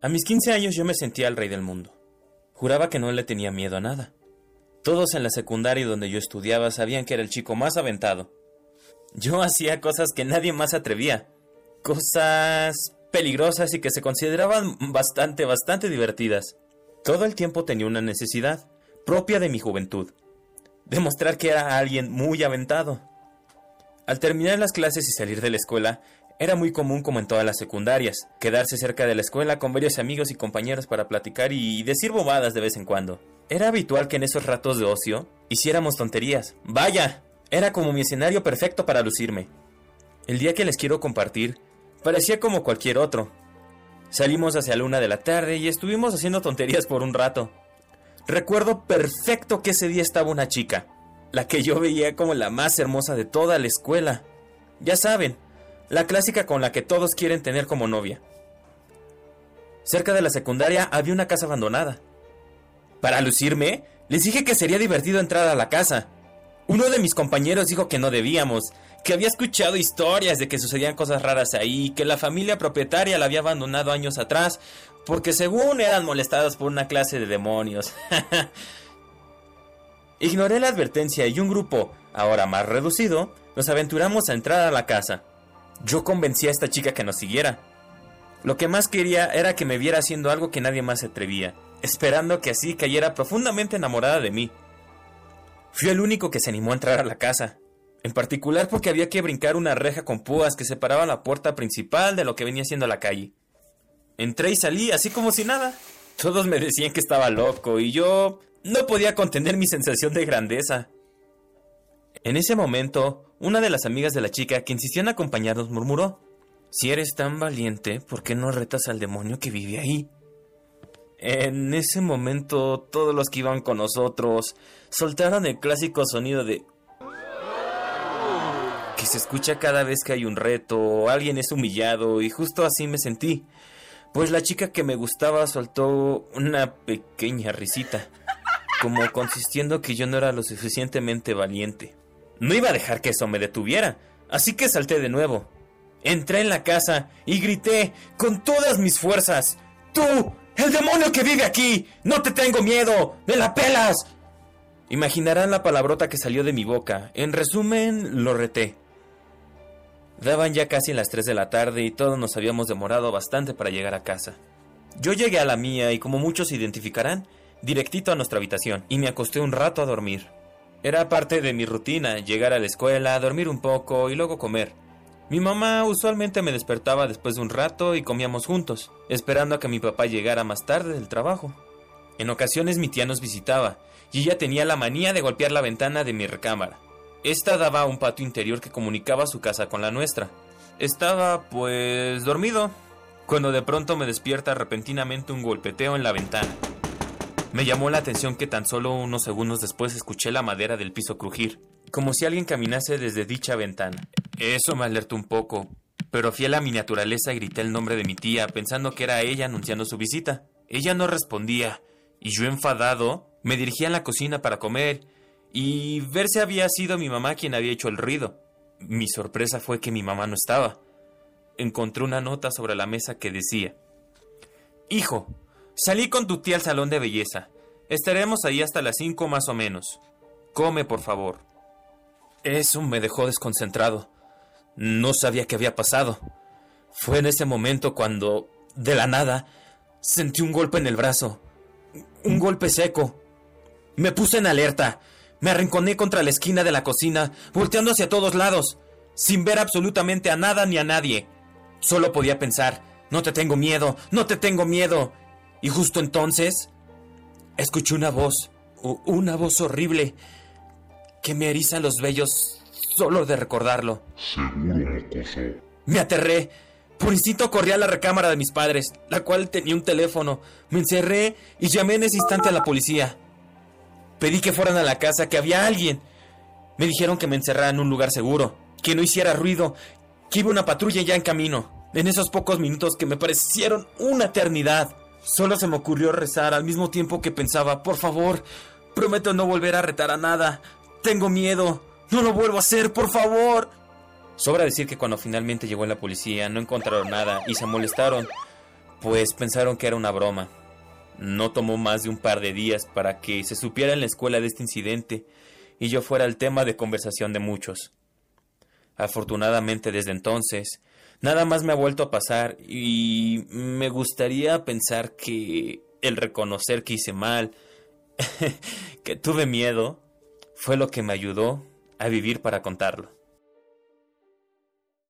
A mis 15 años yo me sentía el rey del mundo. Juraba que no le tenía miedo a nada. Todos en la secundaria donde yo estudiaba sabían que era el chico más aventado. Yo hacía cosas que nadie más atrevía. Cosas peligrosas y que se consideraban bastante, bastante divertidas. Todo el tiempo tenía una necesidad, propia de mi juventud. Demostrar que era alguien muy aventado. Al terminar las clases y salir de la escuela, era muy común como en todas las secundarias, quedarse cerca de la escuela con varios amigos y compañeros para platicar y decir bobadas de vez en cuando. Era habitual que en esos ratos de ocio hiciéramos tonterías. Vaya, era como mi escenario perfecto para lucirme. El día que les quiero compartir parecía como cualquier otro. Salimos hacia la una de la tarde y estuvimos haciendo tonterías por un rato. Recuerdo perfecto que ese día estaba una chica, la que yo veía como la más hermosa de toda la escuela. Ya saben, la clásica con la que todos quieren tener como novia. Cerca de la secundaria había una casa abandonada. Para lucirme, les dije que sería divertido entrar a la casa. Uno de mis compañeros dijo que no debíamos, que había escuchado historias de que sucedían cosas raras ahí, que la familia propietaria la había abandonado años atrás, porque según eran molestados por una clase de demonios. Ignoré la advertencia y un grupo, ahora más reducido, nos aventuramos a entrar a la casa. Yo convencí a esta chica que nos siguiera. Lo que más quería era que me viera haciendo algo que nadie más se atrevía, esperando que así cayera profundamente enamorada de mí. Fui el único que se animó a entrar a la casa, en particular porque había que brincar una reja con púas que separaba la puerta principal de lo que venía siendo la calle. Entré y salí así como si nada. Todos me decían que estaba loco y yo no podía contener mi sensación de grandeza. En ese momento, una de las amigas de la chica que insistió en acompañarnos murmuró, Si eres tan valiente, ¿por qué no retas al demonio que vive ahí? En ese momento, todos los que iban con nosotros soltaron el clásico sonido de que se escucha cada vez que hay un reto alguien es humillado y justo así me sentí. Pues la chica que me gustaba soltó una pequeña risita, como consistiendo que yo no era lo suficientemente valiente. No iba a dejar que eso me detuviera, así que salté de nuevo. Entré en la casa y grité con todas mis fuerzas. ¡Tú! ¡El demonio que vive aquí! ¡No te tengo miedo! ¡Me la pelas! Imaginarán la palabrota que salió de mi boca. En resumen, lo reté. Daban ya casi las 3 de la tarde y todos nos habíamos demorado bastante para llegar a casa. Yo llegué a la mía y como muchos identificarán, directito a nuestra habitación y me acosté un rato a dormir. Era parte de mi rutina, llegar a la escuela, dormir un poco y luego comer. Mi mamá usualmente me despertaba después de un rato y comíamos juntos, esperando a que mi papá llegara más tarde del trabajo. En ocasiones mi tía nos visitaba, y ella tenía la manía de golpear la ventana de mi recámara. Esta daba a un patio interior que comunicaba su casa con la nuestra. Estaba, pues, dormido, cuando de pronto me despierta repentinamente un golpeteo en la ventana. Me llamó la atención que tan solo unos segundos después escuché la madera del piso crujir, como si alguien caminase desde dicha ventana. Eso me alertó un poco, pero fiel a mi naturaleza grité el nombre de mi tía, pensando que era ella anunciando su visita. Ella no respondía, y yo enfadado me dirigí a la cocina para comer y ver si había sido mi mamá quien había hecho el ruido. Mi sorpresa fue que mi mamá no estaba. Encontré una nota sobre la mesa que decía, Hijo, Salí con tu tía al salón de belleza. Estaremos ahí hasta las cinco más o menos. Come, por favor. Eso me dejó desconcentrado. No sabía qué había pasado. Fue en ese momento cuando, de la nada, sentí un golpe en el brazo. Un golpe seco. Me puse en alerta. Me arrinconé contra la esquina de la cocina, volteando hacia todos lados, sin ver absolutamente a nada ni a nadie. Solo podía pensar, no te tengo miedo, no te tengo miedo. Y justo entonces escuché una voz, una voz horrible, que me eriza los vellos solo de recordarlo. Seguro, Me aterré. Por instinto corrí a la recámara de mis padres, la cual tenía un teléfono. Me encerré y llamé en ese instante a la policía. Pedí que fueran a la casa, que había alguien. Me dijeron que me encerrara en un lugar seguro, que no hiciera ruido, que iba una patrulla ya en camino. En esos pocos minutos que me parecieron una eternidad. Solo se me ocurrió rezar al mismo tiempo que pensaba, por favor, prometo no volver a retar a nada. Tengo miedo. No lo vuelvo a hacer, por favor. Sobra decir que cuando finalmente llegó la policía no encontraron nada y se molestaron pues pensaron que era una broma. No tomó más de un par de días para que se supiera en la escuela de este incidente y yo fuera el tema de conversación de muchos. Afortunadamente desde entonces, nada más me ha vuelto a pasar y me gustaría pensar que el reconocer que hice mal, que tuve miedo, fue lo que me ayudó a vivir para contarlo.